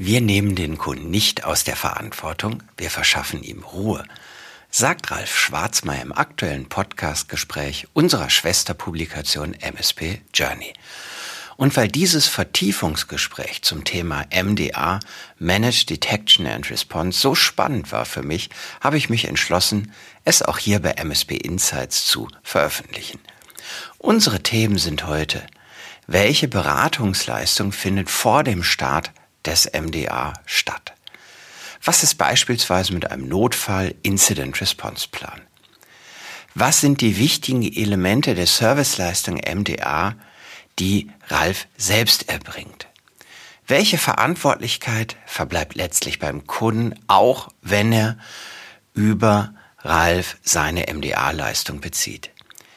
Wir nehmen den Kunden nicht aus der Verantwortung, wir verschaffen ihm Ruhe, sagt Ralf Schwarzmeier im aktuellen Podcastgespräch unserer Schwesterpublikation MSP Journey. Und weil dieses Vertiefungsgespräch zum Thema MDA, Managed Detection and Response, so spannend war für mich, habe ich mich entschlossen, es auch hier bei MSP Insights zu veröffentlichen. Unsere Themen sind heute, welche Beratungsleistung findet vor dem Start des MDA statt? Was ist beispielsweise mit einem Notfall Incident Response Plan? Was sind die wichtigen Elemente der Serviceleistung MDA, die Ralf selbst erbringt? Welche Verantwortlichkeit verbleibt letztlich beim Kunden, auch wenn er über Ralf seine MDA-Leistung bezieht?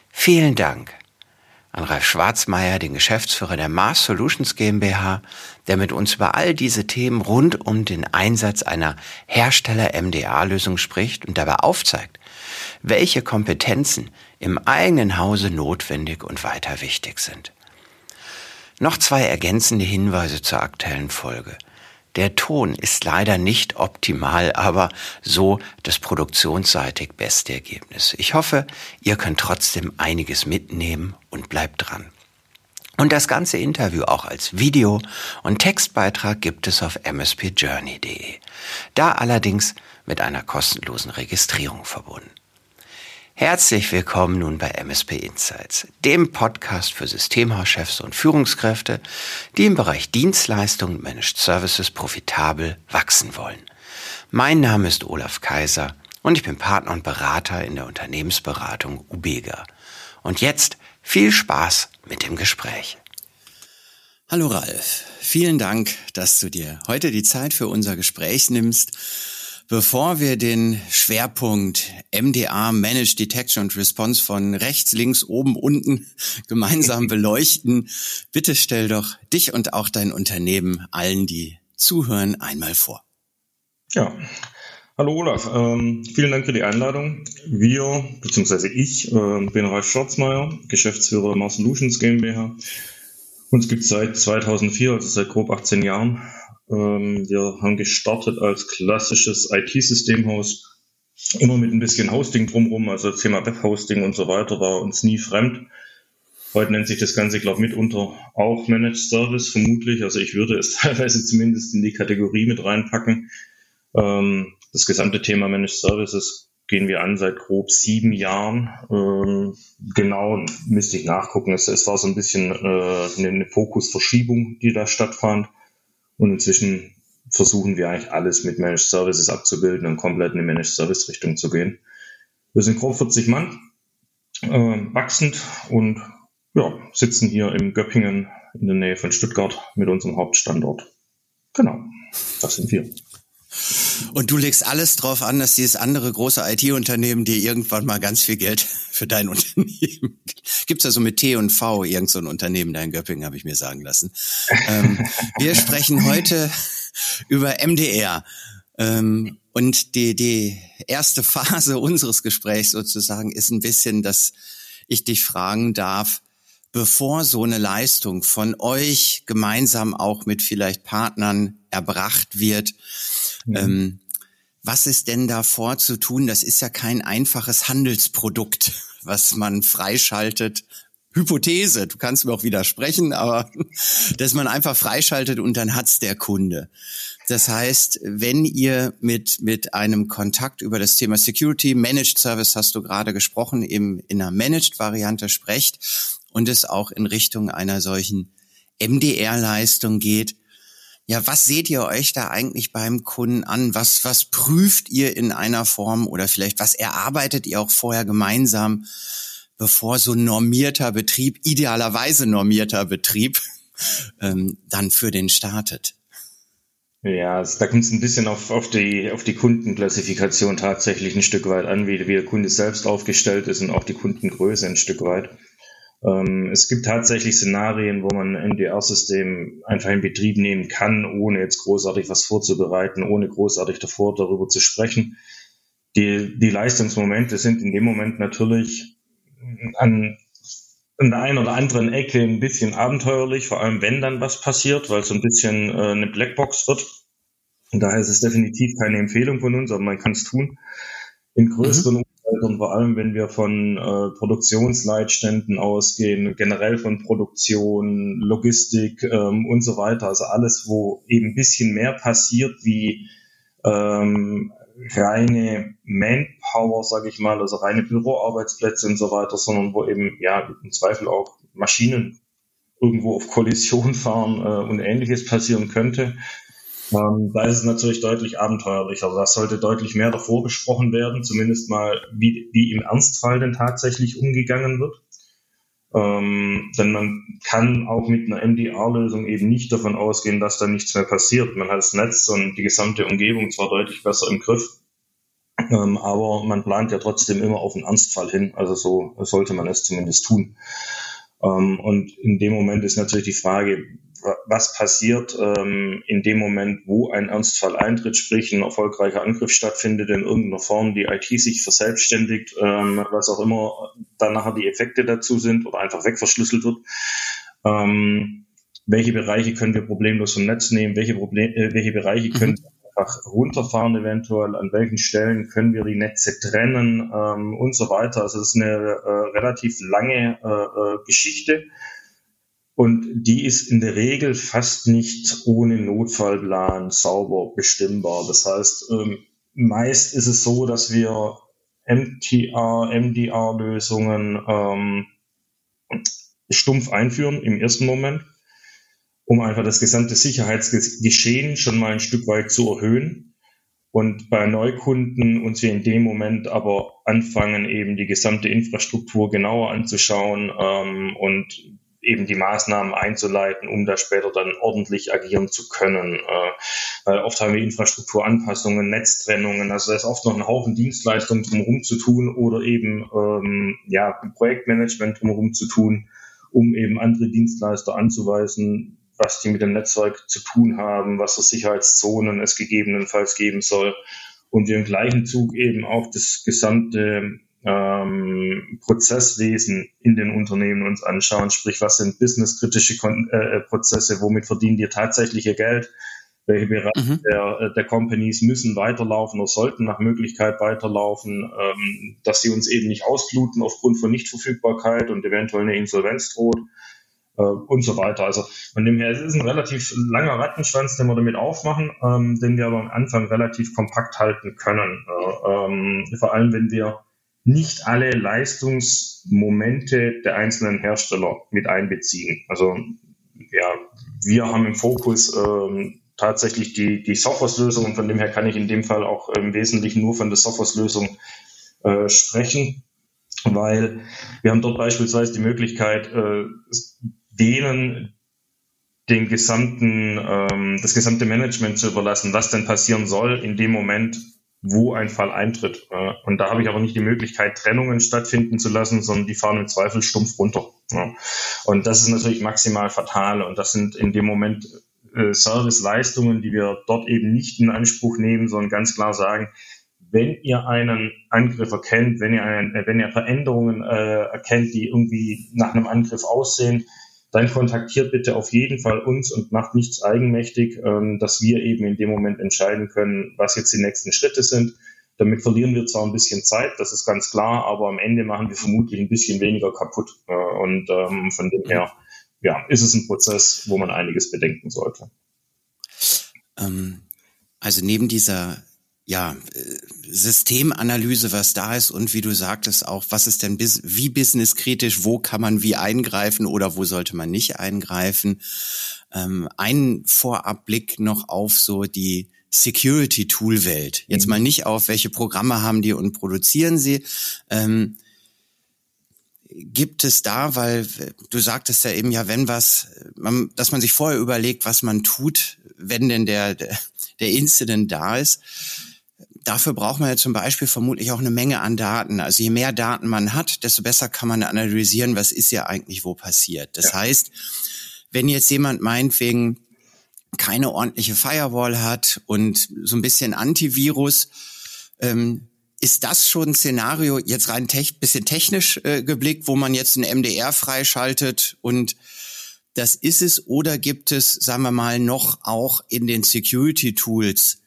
Vielen Dank an Ralf Schwarzmeier, den Geschäftsführer der Mars Solutions GmbH, der mit uns über all diese Themen rund um den Einsatz einer Hersteller-MDA-Lösung spricht und dabei aufzeigt, welche Kompetenzen im eigenen Hause notwendig und weiter wichtig sind. Noch zwei ergänzende Hinweise zur aktuellen Folge – der Ton ist leider nicht optimal, aber so das produktionsseitig beste Ergebnis. Ich hoffe, ihr könnt trotzdem einiges mitnehmen und bleibt dran. Und das ganze Interview auch als Video und Textbeitrag gibt es auf mspjourney.de. Da allerdings mit einer kostenlosen Registrierung verbunden. Herzlich willkommen nun bei MSP Insights, dem Podcast für Systemhauschefs und Führungskräfte, die im Bereich Dienstleistungen und Managed Services profitabel wachsen wollen. Mein Name ist Olaf Kaiser und ich bin Partner und Berater in der Unternehmensberatung Ubega. Und jetzt viel Spaß mit dem Gespräch. Hallo Ralf, vielen Dank, dass du dir heute die Zeit für unser Gespräch nimmst Bevor wir den Schwerpunkt MDA, Managed Detection und Response von rechts, links, oben, unten gemeinsam beleuchten, bitte stell doch dich und auch dein Unternehmen allen, die zuhören, einmal vor. Ja, hallo Olaf, ähm, vielen Dank für die Einladung. Wir, beziehungsweise ich, äh, bin Ralf Schwarzmeier, Geschäftsführer Mars Solutions GmbH. Uns gibt es seit 2004, also seit grob 18 Jahren. Ähm, wir haben gestartet als klassisches IT-Systemhaus, immer mit ein bisschen Hosting drumherum, also das Thema Webhosting und so weiter war uns nie fremd. Heute nennt sich das Ganze, glaube ich, mitunter auch Managed Service, vermutlich. Also ich würde es teilweise zumindest in die Kategorie mit reinpacken. Ähm, das gesamte Thema Managed Services gehen wir an seit grob sieben Jahren. Ähm, genau, müsste ich nachgucken. Es, es war so ein bisschen äh, eine Fokusverschiebung, die da stattfand. Und inzwischen versuchen wir eigentlich alles mit Managed Services abzubilden und komplett in die Managed Service Richtung zu gehen. Wir sind grob 40 Mann, äh, wachsend und ja, sitzen hier im Göppingen in der Nähe von Stuttgart mit unserem Hauptstandort. Genau, das sind wir. Und du legst alles drauf an, dass dieses andere große IT-Unternehmen dir irgendwann mal ganz viel Geld für dein Unternehmen gibt. es also mit T und V irgend so ein Unternehmen da in Göppingen, habe ich mir sagen lassen. ähm, wir sprechen heute über MDR. Ähm, und die, die erste Phase unseres Gesprächs sozusagen ist ein bisschen, dass ich dich fragen darf, bevor so eine Leistung von euch gemeinsam auch mit vielleicht Partnern erbracht wird, Mhm. Ähm, was ist denn davor zu tun? Das ist ja kein einfaches Handelsprodukt, was man freischaltet. Hypothese, du kannst mir auch widersprechen, aber dass man einfach freischaltet und dann hat's der Kunde. Das heißt, wenn ihr mit, mit einem Kontakt über das Thema Security, Managed Service hast du gerade gesprochen, eben in einer Managed-Variante sprecht und es auch in Richtung einer solchen MDR-Leistung geht, ja, was seht ihr euch da eigentlich beim Kunden an? Was, was prüft ihr in einer Form oder vielleicht was erarbeitet ihr auch vorher gemeinsam, bevor so normierter Betrieb, idealerweise normierter Betrieb, ähm, dann für den startet? Ja, also da kommt es ein bisschen auf, auf, die, auf die Kundenklassifikation tatsächlich ein Stück weit an, wie, wie der Kunde selbst aufgestellt ist und auch die Kundengröße ein Stück weit. Ähm, es gibt tatsächlich Szenarien, wo man ein MDR-System einfach in Betrieb nehmen kann, ohne jetzt großartig was vorzubereiten, ohne großartig davor darüber zu sprechen. Die, die Leistungsmomente sind in dem Moment natürlich an, an der einen oder anderen Ecke ein bisschen abenteuerlich, vor allem wenn dann was passiert, weil es so ein bisschen äh, eine Blackbox wird. Und daher ist es definitiv keine Empfehlung von uns, aber man kann es tun. In größeren mhm. Umfeldern, vor allem wenn wir von äh, Produktionsleitständen ausgehen, generell von Produktion, Logistik ähm, und so weiter. Also alles, wo eben ein bisschen mehr passiert wie ähm, reine Manpower, sage ich mal, also reine Büroarbeitsplätze und so weiter, sondern wo eben ja im Zweifel auch Maschinen irgendwo auf Kollision fahren äh, und ähnliches passieren könnte. Ähm, da ist es natürlich deutlich abenteuerlicher. Also das sollte deutlich mehr davor besprochen werden, zumindest mal, wie, wie im Ernstfall denn tatsächlich umgegangen wird. Ähm, denn man kann auch mit einer MDR-Lösung eben nicht davon ausgehen, dass da nichts mehr passiert. Man hat das Netz und die gesamte Umgebung zwar deutlich besser im Griff, ähm, aber man plant ja trotzdem immer auf einen Ernstfall hin. Also so sollte man es zumindest tun. Ähm, und in dem Moment ist natürlich die Frage, was passiert ähm, in dem Moment, wo ein Ernstfall eintritt, sprich ein erfolgreicher Angriff stattfindet in irgendeiner Form, die IT sich verselbstständigt, ähm, was auch immer dann nachher die Effekte dazu sind oder einfach wegverschlüsselt wird. Ähm, welche Bereiche können wir problemlos vom Netz nehmen? Welche, Problem, äh, welche Bereiche mhm. können wir einfach runterfahren eventuell? An welchen Stellen können wir die Netze trennen ähm, und so weiter? Also das ist eine äh, relativ lange äh, äh Geschichte und die ist in der Regel fast nicht ohne Notfallplan sauber bestimmbar. Das heißt, ähm, meist ist es so, dass wir MTR, MDR-Lösungen ähm, stumpf einführen im ersten Moment, um einfach das gesamte Sicherheitsgeschehen schon mal ein Stück weit zu erhöhen. Und bei Neukunden uns wir in dem Moment aber anfangen, eben die gesamte Infrastruktur genauer anzuschauen ähm, und eben die Maßnahmen einzuleiten, um da später dann ordentlich agieren zu können. Äh, weil oft haben wir Infrastrukturanpassungen, Netztrennungen, also da ist oft noch ein Haufen Dienstleistungen drumherum zu tun oder eben ähm, ja Projektmanagement drumherum zu tun, um eben andere Dienstleister anzuweisen, was die mit dem Netzwerk zu tun haben, was für Sicherheitszonen es gegebenenfalls geben soll. Und wir im gleichen Zug eben auch das gesamte ähm, Prozesswesen in den Unternehmen uns anschauen, sprich was sind businesskritische Kon äh, Prozesse, womit verdienen die tatsächlich ihr Geld, welche Bereiche mhm. der, äh, der Companies müssen weiterlaufen oder sollten nach Möglichkeit weiterlaufen, ähm, dass sie uns eben nicht ausbluten aufgrund von Nichtverfügbarkeit und eventuell eine Insolvenz droht äh, und so weiter. Also von dem her, es ist ein relativ langer Rattenschwanz, den wir damit aufmachen, ähm, den wir aber am Anfang relativ kompakt halten können. Äh, ähm, vor allem, wenn wir nicht alle Leistungsmomente der einzelnen Hersteller mit einbeziehen. Also ja, wir haben im Fokus ähm, tatsächlich die, die Software-Lösung und von dem her kann ich in dem Fall auch im Wesentlichen nur von der Software-Lösung äh, sprechen, weil wir haben dort beispielsweise die Möglichkeit, äh, denen den gesamten, ähm, das gesamte Management zu überlassen, was denn passieren soll in dem Moment, wo ein Fall eintritt. Äh, und da habe ich aber nicht die Möglichkeit, Trennungen stattfinden zu lassen, sondern die fahren im Zweifel stumpf runter. Und das ist natürlich maximal fatal. Und das sind in dem Moment äh, Serviceleistungen, die wir dort eben nicht in Anspruch nehmen, sondern ganz klar sagen, wenn ihr einen Angriff erkennt, wenn ihr, einen, wenn ihr Veränderungen äh, erkennt, die irgendwie nach einem Angriff aussehen, dann kontaktiert bitte auf jeden Fall uns und macht nichts eigenmächtig, ähm, dass wir eben in dem Moment entscheiden können, was jetzt die nächsten Schritte sind. Damit verlieren wir zwar ein bisschen Zeit, das ist ganz klar, aber am Ende machen wir vermutlich ein bisschen weniger kaputt. Äh, und ähm, von dem her, ja, ist es ein Prozess, wo man einiges bedenken sollte. Ähm, also neben dieser ja, Systemanalyse, was da ist und wie du sagtest auch, was ist denn bis, wie businesskritisch, wo kann man wie eingreifen oder wo sollte man nicht eingreifen. Ähm, ein Vorabblick noch auf so die Security-Tool-Welt. Jetzt mhm. mal nicht auf, welche Programme haben die und produzieren sie. Ähm, gibt es da, weil du sagtest ja eben ja, wenn was, man, dass man sich vorher überlegt, was man tut, wenn denn der, der Incident da ist dafür braucht man ja zum Beispiel vermutlich auch eine Menge an Daten. Also je mehr Daten man hat, desto besser kann man analysieren, was ist ja eigentlich wo passiert. Das ja. heißt, wenn jetzt jemand meinetwegen keine ordentliche Firewall hat und so ein bisschen Antivirus, ähm, ist das schon ein Szenario, jetzt rein tech, bisschen technisch äh, geblickt, wo man jetzt ein MDR freischaltet und das ist es oder gibt es, sagen wir mal, noch auch in den Security Tools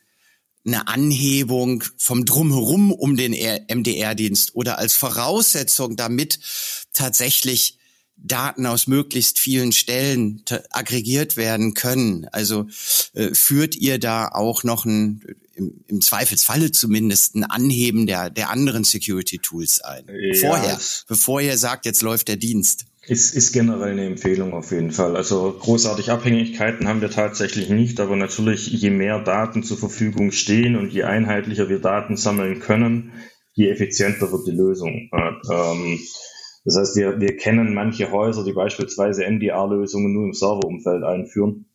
eine Anhebung vom Drumherum um den MDR-Dienst oder als Voraussetzung, damit tatsächlich Daten aus möglichst vielen Stellen aggregiert werden können. Also äh, führt ihr da auch noch ein, im, im Zweifelsfalle zumindest ein Anheben der, der anderen Security-Tools ein? Ja, Vorher, bevor ihr sagt, jetzt läuft der Dienst. Ist, ist generell eine Empfehlung auf jeden Fall. Also großartig Abhängigkeiten haben wir tatsächlich nicht, aber natürlich, je mehr Daten zur Verfügung stehen und je einheitlicher wir Daten sammeln können, je effizienter wird die Lösung. Ähm, das heißt, wir, wir kennen manche Häuser, die beispielsweise MDR-Lösungen nur im Serverumfeld einführen.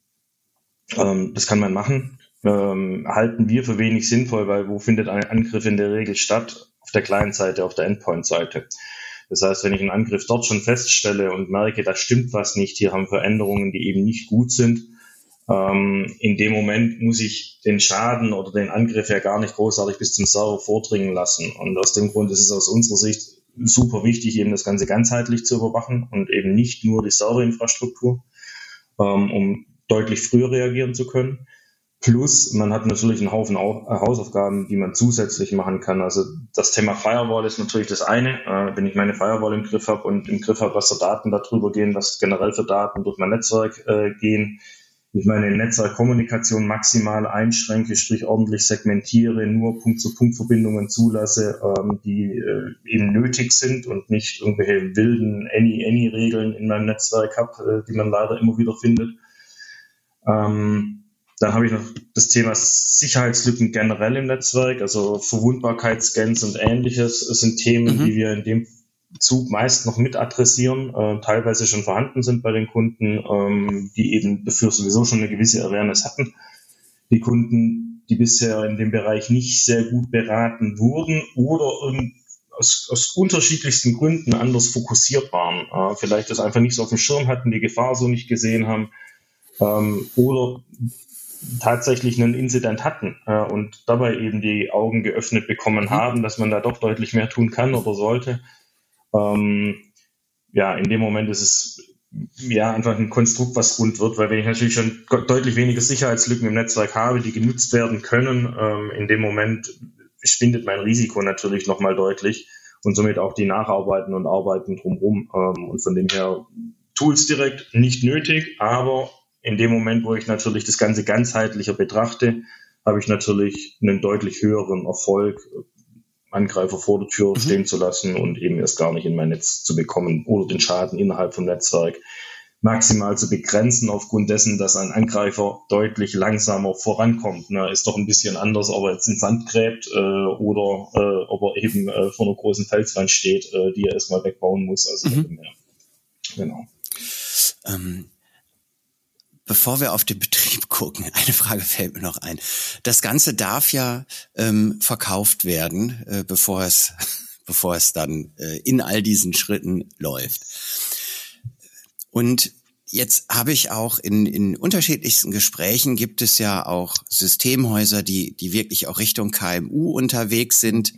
Ähm, das kann man machen. Ähm, halten wir für wenig sinnvoll, weil wo findet ein Angriff in der Regel statt? Auf der Client-Seite, auf der Endpoint-Seite. Das heißt, wenn ich einen Angriff dort schon feststelle und merke, da stimmt was nicht, hier haben Veränderungen, die eben nicht gut sind, ähm, in dem Moment muss ich den Schaden oder den Angriff ja gar nicht großartig bis zum Server vordringen lassen. Und aus dem Grund ist es aus unserer Sicht super wichtig, eben das Ganze ganzheitlich zu überwachen und eben nicht nur die Serverinfrastruktur, ähm, um deutlich früher reagieren zu können. Plus, man hat natürlich einen Haufen Hausaufgaben, die man zusätzlich machen kann. Also das Thema Firewall ist natürlich das eine. Äh, wenn ich meine Firewall im Griff habe und im Griff habe, was für Daten darüber gehen, was generell für Daten durch mein Netzwerk äh, gehen, ich meine Netzwerkkommunikation maximal einschränke, sprich ordentlich segmentiere, nur Punkt-zu-Punkt-Verbindungen zulasse, ähm, die äh, eben nötig sind und nicht irgendwelche wilden Any-Any-Regeln in meinem Netzwerk habe, äh, die man leider immer wieder findet. Ähm, dann habe ich noch das Thema Sicherheitslücken generell im Netzwerk, also Verwundbarkeitsscans und ähnliches sind Themen, mhm. die wir in dem Zug meist noch mit adressieren, äh, teilweise schon vorhanden sind bei den Kunden, ähm, die eben dafür sowieso schon eine gewisse Awareness hatten. Die Kunden, die bisher in dem Bereich nicht sehr gut beraten wurden oder aus, aus unterschiedlichsten Gründen anders fokussiert waren. Äh, vielleicht das einfach nicht so auf dem Schirm hatten, die Gefahr so nicht gesehen haben ähm, oder tatsächlich einen Incident hatten äh, und dabei eben die Augen geöffnet bekommen mhm. haben, dass man da doch deutlich mehr tun kann oder sollte. Ähm, ja, in dem Moment ist es ja einfach ein Konstrukt, was rund wird, weil wenn ich natürlich schon deutlich weniger Sicherheitslücken im Netzwerk habe, die genutzt werden können, ähm, in dem Moment schwindet mein Risiko natürlich nochmal deutlich und somit auch die Nacharbeiten und Arbeiten drumherum. Ähm, und von dem her Tools direkt nicht nötig, aber in dem Moment, wo ich natürlich das Ganze ganzheitlicher betrachte, habe ich natürlich einen deutlich höheren Erfolg, Angreifer vor der Tür mhm. stehen zu lassen und eben erst gar nicht in mein Netz zu bekommen oder den Schaden innerhalb vom Netzwerk maximal zu begrenzen aufgrund dessen, dass ein Angreifer deutlich langsamer vorankommt. Ne, ist doch ein bisschen anders, ob er jetzt ins Sand gräbt äh, oder äh, ob er eben äh, vor einer großen Felswand steht, äh, die er erstmal wegbauen muss. Also mhm. genau. Ähm, Bevor wir auf den Betrieb gucken, eine Frage fällt mir noch ein. Das Ganze darf ja ähm, verkauft werden, äh, bevor es, bevor es dann äh, in all diesen Schritten läuft. Und jetzt habe ich auch in, in unterschiedlichsten Gesprächen gibt es ja auch Systemhäuser, die, die wirklich auch Richtung KMU unterwegs sind,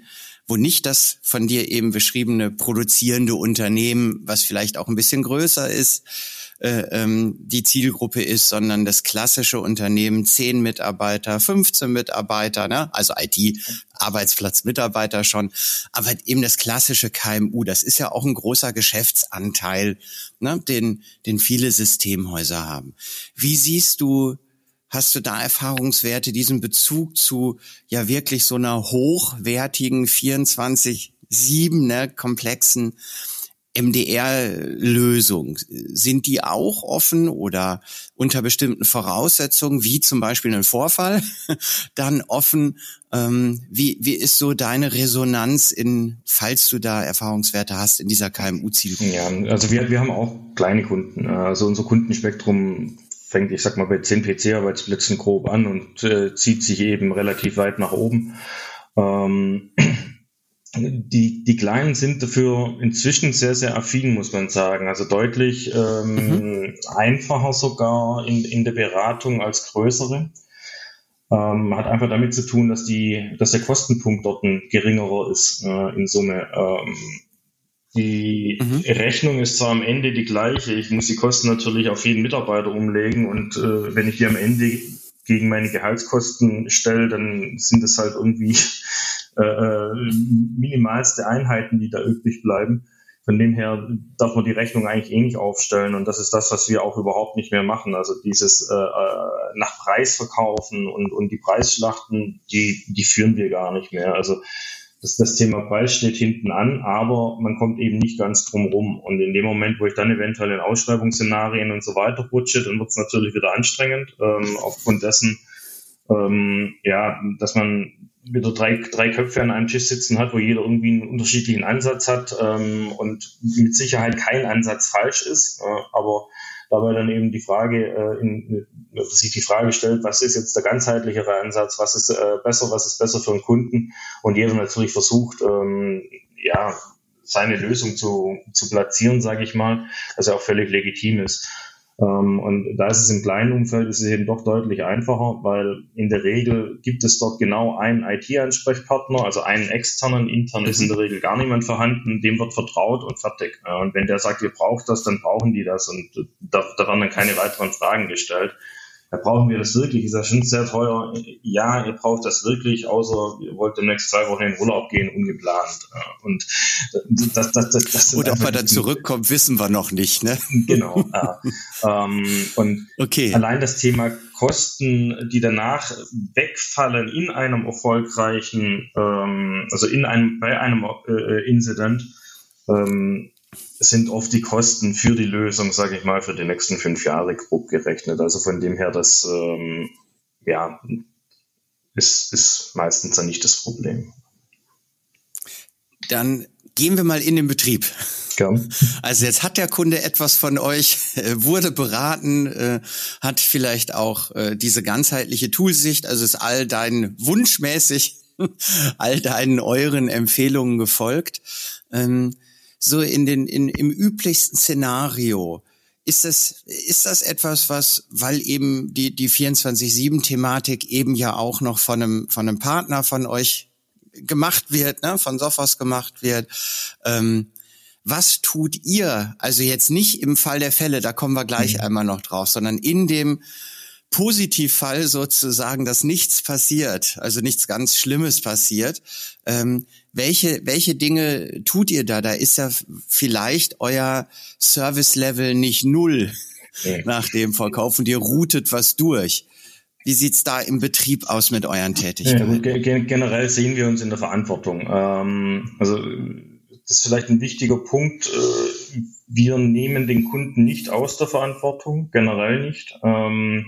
wo nicht das von dir eben beschriebene produzierende Unternehmen, was vielleicht auch ein bisschen größer ist, äh, ähm, die Zielgruppe ist, sondern das klassische Unternehmen, zehn Mitarbeiter, 15 Mitarbeiter, ne? also IT, Arbeitsplatzmitarbeiter schon, aber eben das klassische KMU, das ist ja auch ein großer Geschäftsanteil, ne? den, den viele Systemhäuser haben. Wie siehst du Hast du da Erfahrungswerte, diesen Bezug zu ja wirklich so einer hochwertigen 24-7 ne, komplexen MDR-Lösung, sind die auch offen oder unter bestimmten Voraussetzungen, wie zum Beispiel ein Vorfall, dann offen? Ähm, wie, wie ist so deine Resonanz in, falls du da Erfahrungswerte hast, in dieser KMU-Zielgruppe? Ja, also wir, wir haben auch kleine Kunden. Also unser Kundenspektrum fängt, ich sag mal, bei 10 PC-Arbeitsplätzen grob an und äh, zieht sich eben relativ weit nach oben. Ähm, die, die Kleinen sind dafür inzwischen sehr, sehr affin, muss man sagen. Also deutlich ähm, mhm. einfacher sogar in, in der Beratung als größere. Ähm, hat einfach damit zu tun, dass die, dass der Kostenpunkt dort ein geringerer ist äh, in Summe. Ähm, die mhm. Rechnung ist zwar am Ende die gleiche, ich muss die Kosten natürlich auf jeden Mitarbeiter umlegen und äh, wenn ich die am Ende gegen meine Gehaltskosten stelle, dann sind es halt irgendwie äh, äh, minimalste Einheiten, die da übrig bleiben. Von dem her darf man die Rechnung eigentlich eh nicht aufstellen und das ist das, was wir auch überhaupt nicht mehr machen. Also dieses äh, äh, nach Preis verkaufen und, und die Preisschlachten, die, die führen wir gar nicht mehr. Also das, das Thema Preis steht hinten an, aber man kommt eben nicht ganz drum rum. Und in dem Moment, wo ich dann eventuell in Ausschreibungsszenarien und so weiter rutsche, dann wird es natürlich wieder anstrengend, ähm, aufgrund dessen, ähm, ja, dass man wieder drei, drei Köpfe an einem Tisch sitzen hat, wo jeder irgendwie einen unterschiedlichen Ansatz hat ähm, und mit Sicherheit kein Ansatz falsch ist, äh, aber dabei dann eben die Frage, äh, in, sich die Frage stellt, was ist jetzt der ganzheitlichere Ansatz, was ist äh, besser, was ist besser für den Kunden und jeder natürlich versucht, ähm, ja, seine Lösung zu, zu platzieren, sage ich mal, was ja auch völlig legitim ist. Ähm, und da ist es im kleinen Umfeld ist es eben doch deutlich einfacher, weil in der Regel gibt es dort genau einen IT-Ansprechpartner, also einen externen, intern ist in der Regel gar niemand vorhanden, dem wird vertraut und fertig. Und wenn der sagt, ihr braucht das, dann brauchen die das und da, da werden dann keine weiteren Fragen gestellt ja, brauchen wir das wirklich? Ist ja schon sehr teuer. Ja, ihr braucht das wirklich, außer ihr wollt demnächst zwei Wochen in Urlaub gehen, ungeplant. Und das, das, das, das Und ob er dann zurückkommt, wissen wir noch nicht, ne? Genau. Ja. ähm, und okay. allein das Thema Kosten, die danach wegfallen in einem erfolgreichen, ähm, also in einem, bei einem äh, Incident, ähm, sind oft die Kosten für die Lösung, sage ich mal, für die nächsten fünf Jahre grob gerechnet. Also von dem her, das ähm, ja, ist, ist meistens dann nicht das Problem. Dann gehen wir mal in den Betrieb. Gern. Also jetzt hat der Kunde etwas von euch, äh, wurde beraten, äh, hat vielleicht auch äh, diese ganzheitliche Toolsicht, also ist all dein wunschmäßig all deinen euren Empfehlungen gefolgt. So in den, in, im üblichsten Szenario, ist das, ist das etwas, was, weil eben die, die 24-7-Thematik eben ja auch noch von einem, von einem Partner von euch gemacht wird, ne, von Sophos gemacht wird, ähm, was tut ihr? Also jetzt nicht im Fall der Fälle, da kommen wir gleich mhm. einmal noch drauf, sondern in dem Positivfall sozusagen, dass nichts passiert, also nichts ganz Schlimmes passiert. Ähm, welche, welche Dinge tut ihr da? Da ist ja vielleicht euer Service-Level nicht null okay. nach dem Verkauf und ihr routet was durch. Wie sieht's da im Betrieb aus mit euren Tätigkeiten? Ja, generell sehen wir uns in der Verantwortung. Ähm, also das ist vielleicht ein wichtiger Punkt. Äh, wir nehmen den Kunden nicht aus der Verantwortung, generell nicht. Ähm,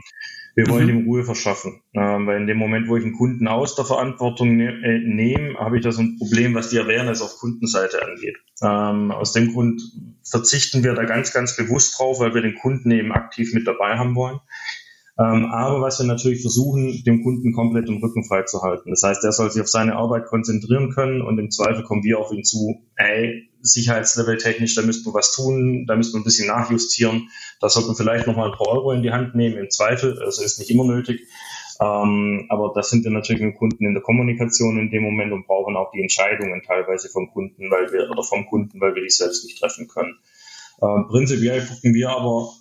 wir wollen mhm. ihm Ruhe verschaffen. Ähm, weil in dem Moment, wo ich einen Kunden aus der Verantwortung ne äh, nehme, habe ich da so ein Problem, was die Awareness auf Kundenseite angeht. Ähm, aus dem Grund verzichten wir da ganz, ganz bewusst drauf, weil wir den Kunden eben aktiv mit dabei haben wollen. Ähm, aber was wir natürlich versuchen, dem Kunden komplett den Rücken frei zu halten. Das heißt, er soll sich auf seine Arbeit konzentrieren können und im Zweifel kommen wir auf ihn zu, ey, Sicherheitslevel technisch, da müssten wir was tun, da müssten wir ein bisschen nachjustieren, da sollten wir vielleicht nochmal ein paar Euro in die Hand nehmen, im Zweifel, also ist nicht immer nötig. Ähm, aber das sind wir natürlich mit Kunden in der Kommunikation in dem Moment und brauchen auch die Entscheidungen teilweise vom Kunden, weil wir, oder vom Kunden, weil wir die selbst nicht treffen können. Äh, prinzipiell gucken wir aber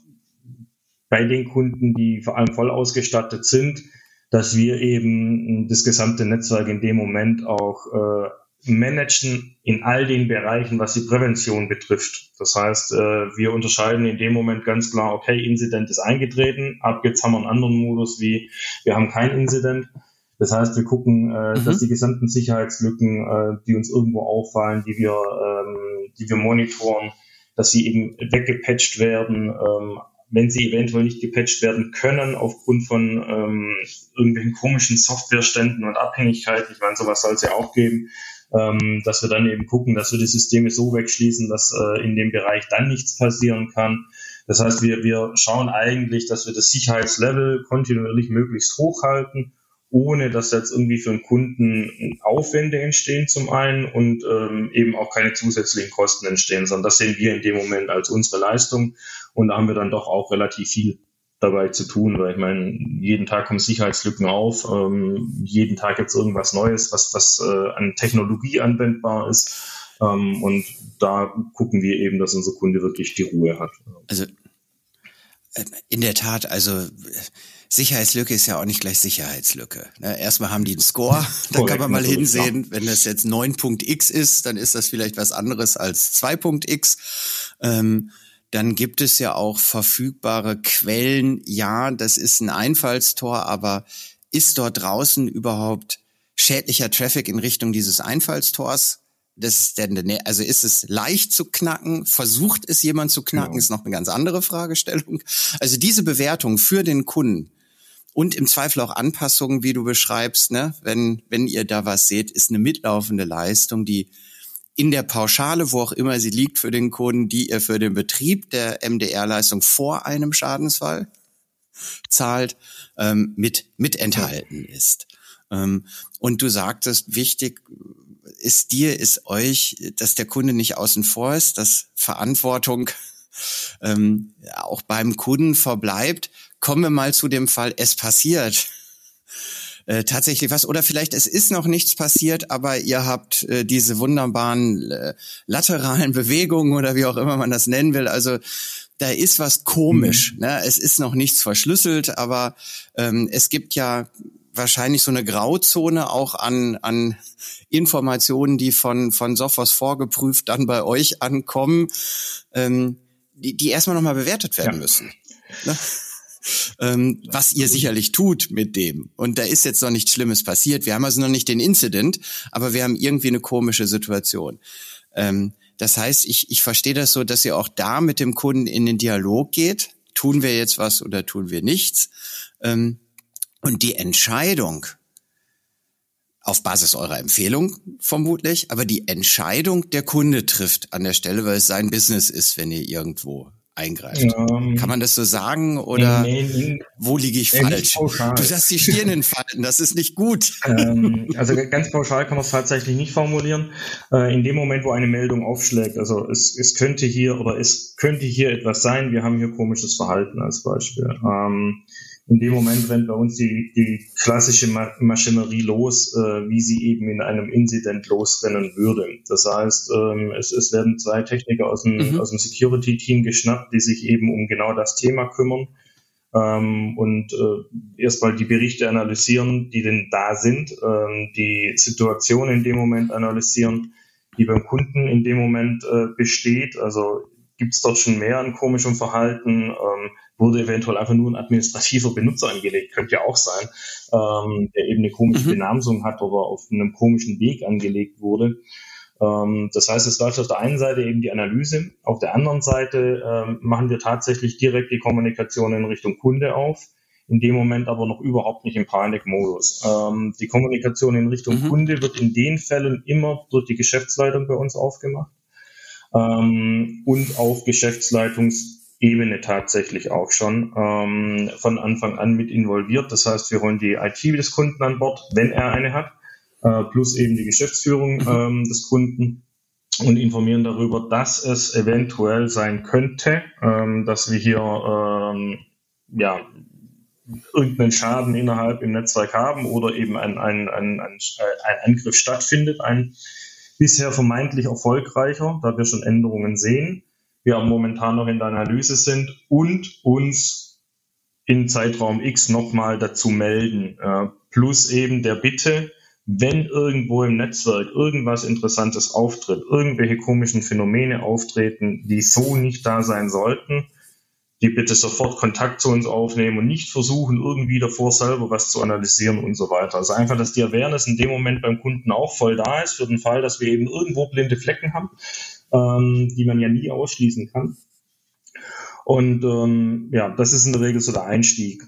bei den Kunden, die vor allem voll ausgestattet sind, dass wir eben das gesamte Netzwerk in dem Moment auch äh, managen in all den Bereichen, was die Prävention betrifft. Das heißt, äh, wir unterscheiden in dem Moment ganz klar, okay, Incident ist eingetreten, ab jetzt haben wir einen anderen Modus wie, wir haben kein Incident. Das heißt, wir gucken, äh, mhm. dass die gesamten Sicherheitslücken, äh, die uns irgendwo auffallen, die wir, ähm, die wir monitoren, dass sie eben weggepatcht werden, ähm, wenn sie eventuell nicht gepatcht werden können aufgrund von ähm, irgendwelchen komischen Softwareständen und Abhängigkeiten. Ich meine, sowas soll es ja auch geben, ähm, dass wir dann eben gucken, dass wir die Systeme so wegschließen, dass äh, in dem Bereich dann nichts passieren kann. Das heißt, wir, wir schauen eigentlich, dass wir das Sicherheitslevel kontinuierlich möglichst hochhalten ohne dass jetzt irgendwie für einen Kunden Aufwände entstehen zum einen und ähm, eben auch keine zusätzlichen Kosten entstehen, sondern das sehen wir in dem Moment als unsere Leistung und da haben wir dann doch auch relativ viel dabei zu tun, weil ich meine, jeden Tag kommen Sicherheitslücken auf, ähm, jeden Tag gibt es irgendwas Neues, was, was äh, an Technologie anwendbar ist ähm, und da gucken wir eben, dass unser Kunde wirklich die Ruhe hat. Also äh, in der Tat, also Sicherheitslücke ist ja auch nicht gleich Sicherheitslücke. Ne? Erstmal haben die einen Score, da kann man mal hinsehen. Wenn das jetzt 9.x ist, dann ist das vielleicht was anderes als 2.x. Ähm, dann gibt es ja auch verfügbare Quellen. Ja, das ist ein Einfallstor, aber ist dort draußen überhaupt schädlicher Traffic in Richtung dieses Einfallstors? Das denn, also ist es leicht zu knacken? Versucht es jemand zu knacken? Ja. Ist noch eine ganz andere Fragestellung. Also diese Bewertung für den Kunden und im Zweifel auch Anpassungen, wie du beschreibst, ne, wenn, wenn ihr da was seht, ist eine mitlaufende Leistung, die in der Pauschale, wo auch immer sie liegt für den Kunden, die ihr für den Betrieb der MDR-Leistung vor einem Schadensfall zahlt, ähm, mit, mit enthalten ist. Ähm, und du sagtest, wichtig ist dir, ist euch, dass der Kunde nicht außen vor ist, dass Verantwortung ähm, auch beim Kunden verbleibt. Kommen wir mal zu dem Fall, es passiert äh, tatsächlich was. Oder vielleicht es ist noch nichts passiert, aber ihr habt äh, diese wunderbaren äh, lateralen Bewegungen oder wie auch immer man das nennen will. Also da ist was komisch. Mhm. Ne? Es ist noch nichts verschlüsselt, aber ähm, es gibt ja wahrscheinlich so eine Grauzone auch an, an Informationen, die von, von Sophos vorgeprüft dann bei euch ankommen, ähm, die, die erstmal nochmal bewertet werden ja. müssen. Ne? Ähm, was ihr sicherlich tut mit dem. Und da ist jetzt noch nichts Schlimmes passiert. Wir haben also noch nicht den Incident, aber wir haben irgendwie eine komische Situation. Ähm, das heißt, ich, ich verstehe das so, dass ihr auch da mit dem Kunden in den Dialog geht. Tun wir jetzt was oder tun wir nichts? Ähm, und die Entscheidung, auf Basis eurer Empfehlung vermutlich, aber die Entscheidung der Kunde trifft an der Stelle, weil es sein Business ist, wenn ihr irgendwo eingreift. Ähm, Kann man das so sagen oder nee, nee, wo liege ich falsch? Du sagst die Stirnen falten, das ist nicht gut. Ähm, also ganz pauschal kann man es tatsächlich nicht formulieren. Äh, in dem Moment, wo eine Meldung aufschlägt, also es, es könnte hier oder es könnte hier etwas sein, wir haben hier komisches Verhalten als Beispiel. Ähm, in dem Moment rennt bei uns die, die klassische Maschinerie los, äh, wie sie eben in einem Incident losrennen würde. Das heißt, ähm, es, es werden zwei Techniker aus dem, mhm. aus dem Security-Team geschnappt, die sich eben um genau das Thema kümmern ähm, und äh, erstmal die Berichte analysieren, die denn da sind, ähm, die Situation in dem Moment analysieren, die beim Kunden in dem Moment äh, besteht. Also gibt es dort schon mehr an komischem Verhalten? Ähm, wurde eventuell einfach nur ein administrativer Benutzer angelegt, könnte ja auch sein, ähm, der eben eine komische mhm. Benamsung hat oder auf einem komischen Weg angelegt wurde. Ähm, das heißt, es läuft auf der einen Seite eben die Analyse, auf der anderen Seite ähm, machen wir tatsächlich direkt die Kommunikation in Richtung Kunde auf in dem Moment aber noch überhaupt nicht im Panikmodus. Ähm, die Kommunikation in Richtung mhm. Kunde wird in den Fällen immer durch die Geschäftsleitung bei uns aufgemacht ähm, und auf Geschäftsleitungs Ebene tatsächlich auch schon ähm, von Anfang an mit involviert. Das heißt, wir holen die IT des Kunden an Bord, wenn er eine hat, äh, plus eben die Geschäftsführung mhm. ähm, des Kunden und informieren darüber, dass es eventuell sein könnte, ähm, dass wir hier ähm, ja irgendeinen Schaden innerhalb im Netzwerk haben oder eben ein, ein, ein, ein, ein Angriff stattfindet, ein bisher vermeintlich erfolgreicher, da wir schon Änderungen sehen wir momentan noch in der Analyse sind und uns in Zeitraum X nochmal dazu melden. Äh, plus eben der Bitte, wenn irgendwo im Netzwerk irgendwas Interessantes auftritt, irgendwelche komischen Phänomene auftreten, die so nicht da sein sollten, die bitte sofort Kontakt zu uns aufnehmen und nicht versuchen, irgendwie davor selber was zu analysieren und so weiter. Also einfach, dass die Awareness in dem Moment beim Kunden auch voll da ist, für den Fall, dass wir eben irgendwo blinde Flecken haben, ähm, die man ja nie ausschließen kann. Und ähm, ja, das ist in der Regel so der Einstieg.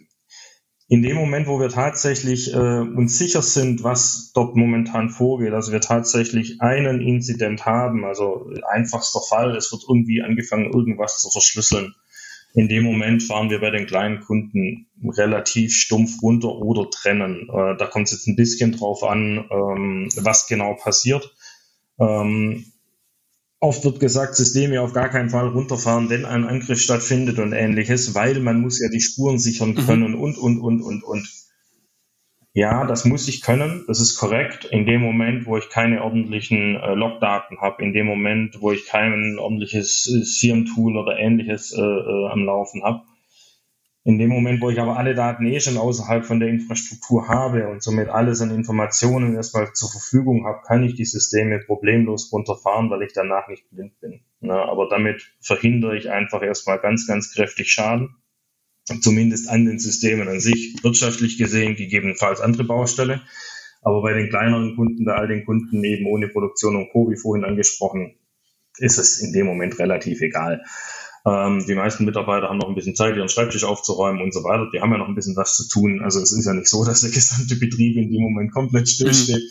In dem Moment, wo wir tatsächlich äh, uns sicher sind, was dort momentan vorgeht, also wir tatsächlich einen Inzident haben, also einfachster Fall, es wird irgendwie angefangen, irgendwas zu verschlüsseln. In dem Moment fahren wir bei den kleinen Kunden relativ stumpf runter oder trennen. Äh, da kommt es jetzt ein bisschen drauf an, ähm, was genau passiert. Ähm, Oft wird gesagt, Systeme auf gar keinen Fall runterfahren, wenn ein Angriff stattfindet und ähnliches, weil man muss ja die Spuren sichern mhm. können mhm. und, und, und, und, und. Ja, das muss ich können, das ist korrekt. In dem Moment, wo ich keine ordentlichen äh, Logdaten habe, in dem Moment, wo ich kein ordentliches äh, SIEM-Tool oder ähnliches äh, äh, am Laufen habe, In dem Moment, wo ich aber alle Daten eh schon außerhalb von der Infrastruktur habe und somit alles an Informationen erstmal zur Verfügung habe, kann ich die Systeme problemlos runterfahren, weil ich danach nicht blind bin. Na, aber damit verhindere ich einfach erstmal ganz, ganz kräftig Schaden. Zumindest an den Systemen an sich, wirtschaftlich gesehen, gegebenenfalls andere Baustelle. Aber bei den kleineren Kunden, bei all den Kunden eben ohne Produktion und Co., wie vorhin angesprochen, ist es in dem Moment relativ egal. Ähm, die meisten Mitarbeiter haben noch ein bisschen Zeit, ihren Schreibtisch aufzuräumen und so weiter. Die haben ja noch ein bisschen was zu tun. Also es ist ja nicht so, dass der gesamte Betrieb in dem Moment komplett stillsteht.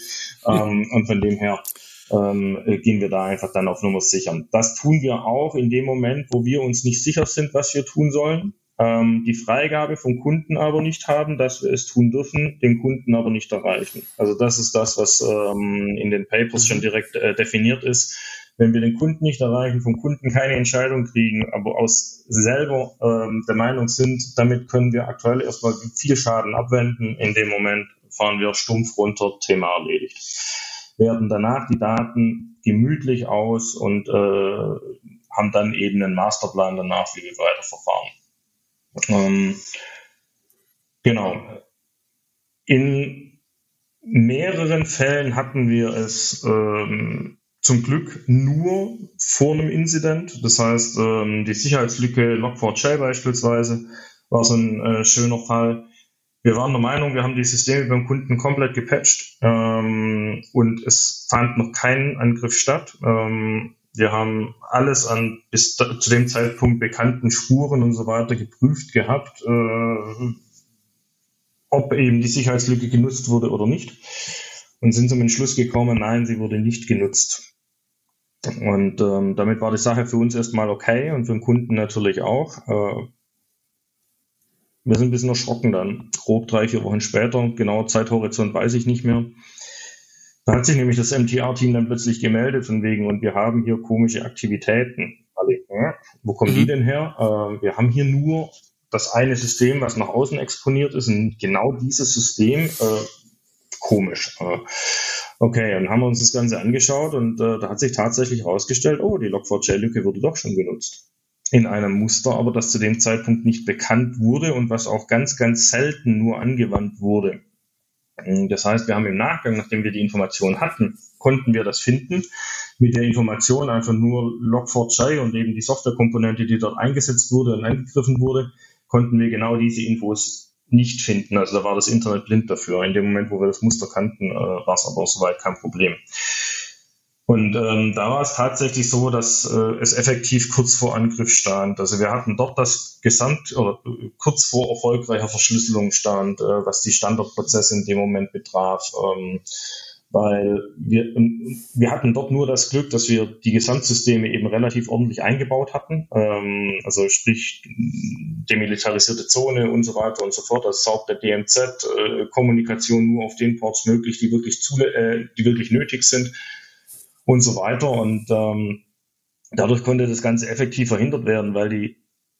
Mhm. Ähm, und von dem her ähm, gehen wir da einfach dann auf Nummer sichern. Das tun wir auch in dem Moment, wo wir uns nicht sicher sind, was wir tun sollen. Ähm, die Freigabe vom Kunden aber nicht haben, dass wir es tun dürfen, den Kunden aber nicht erreichen. Also das ist das, was ähm, in den Papers schon direkt äh, definiert ist wenn wir den Kunden nicht erreichen, vom Kunden keine Entscheidung kriegen, aber aus selber ähm, der Meinung sind, damit können wir aktuell erstmal viel Schaden abwenden, in dem Moment fahren wir stumpf runter, Thema erledigt. Werten danach die Daten gemütlich aus und äh, haben dann eben einen Masterplan danach, wie wir weiterverfahren. Ähm, genau. In mehreren Fällen hatten wir es ähm, zum Glück nur vor einem Incident. Das heißt, ähm, die Sicherheitslücke Log4j beispielsweise war so ein äh, schöner Fall. Wir waren der Meinung, wir haben die Systeme beim Kunden komplett gepatcht ähm, und es fand noch kein Angriff statt. Ähm, wir haben alles an bis da, zu dem Zeitpunkt bekannten Spuren und so weiter geprüft gehabt, äh, ob eben die Sicherheitslücke genutzt wurde oder nicht und sind zum Entschluss gekommen, nein, sie wurde nicht genutzt. Und ähm, damit war die Sache für uns erstmal okay und für den Kunden natürlich auch. Äh, wir sind ein bisschen erschrocken dann, grob drei, vier Wochen später, genau Zeithorizont weiß ich nicht mehr. Da hat sich nämlich das MTR-Team dann plötzlich gemeldet von wegen, und wir haben hier komische Aktivitäten. Alle, ja, wo kommen mhm. die denn her? Äh, wir haben hier nur das eine System, was nach außen exponiert ist, und genau dieses System, äh, komisch. Äh, Okay, dann haben wir uns das Ganze angeschaut und äh, da hat sich tatsächlich herausgestellt, oh, die Log4j-Lücke wurde doch schon genutzt. In einem Muster, aber das zu dem Zeitpunkt nicht bekannt wurde und was auch ganz, ganz selten nur angewandt wurde. Hm, das heißt, wir haben im Nachgang, nachdem wir die Information hatten, konnten wir das finden. Mit der Information einfach nur Log4j und eben die Softwarekomponente, die dort eingesetzt wurde und angegriffen wurde, konnten wir genau diese Infos nicht finden. Also da war das Internet blind dafür. In dem Moment, wo wir das Muster kannten, äh, war es aber soweit kein Problem. Und ähm, da war es tatsächlich so, dass äh, es effektiv kurz vor Angriff stand. Also wir hatten dort das Gesamt oder äh, kurz vor erfolgreicher Verschlüsselung stand, äh, was die Standardprozesse in dem Moment betraf. Ähm, weil wir, wir hatten dort nur das Glück, dass wir die Gesamtsysteme eben relativ ordentlich eingebaut hatten. Ähm, also sprich demilitarisierte Zone und so weiter und so fort. Das saugt der DMZ, äh, Kommunikation nur auf den Ports möglich, die wirklich, zu, äh, die wirklich nötig sind und so weiter. Und ähm, dadurch konnte das Ganze effektiv verhindert werden, weil die